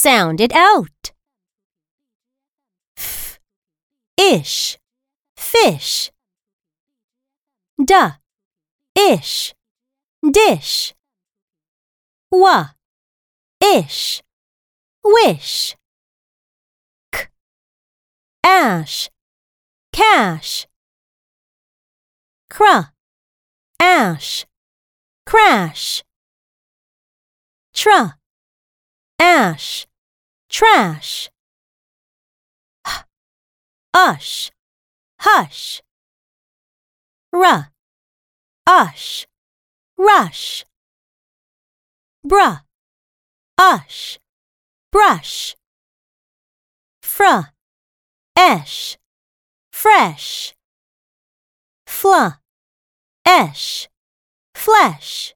Sound it out. F, ish, fish. D, ish, dish. Wa, ish, wish. K, ash, cash. Cr, ash, crash. Tr, ash, trash. H, ush, hush. R, ush, rush. Br, ush, brush. Fr, esh, fresh. Fl, esh, flesh.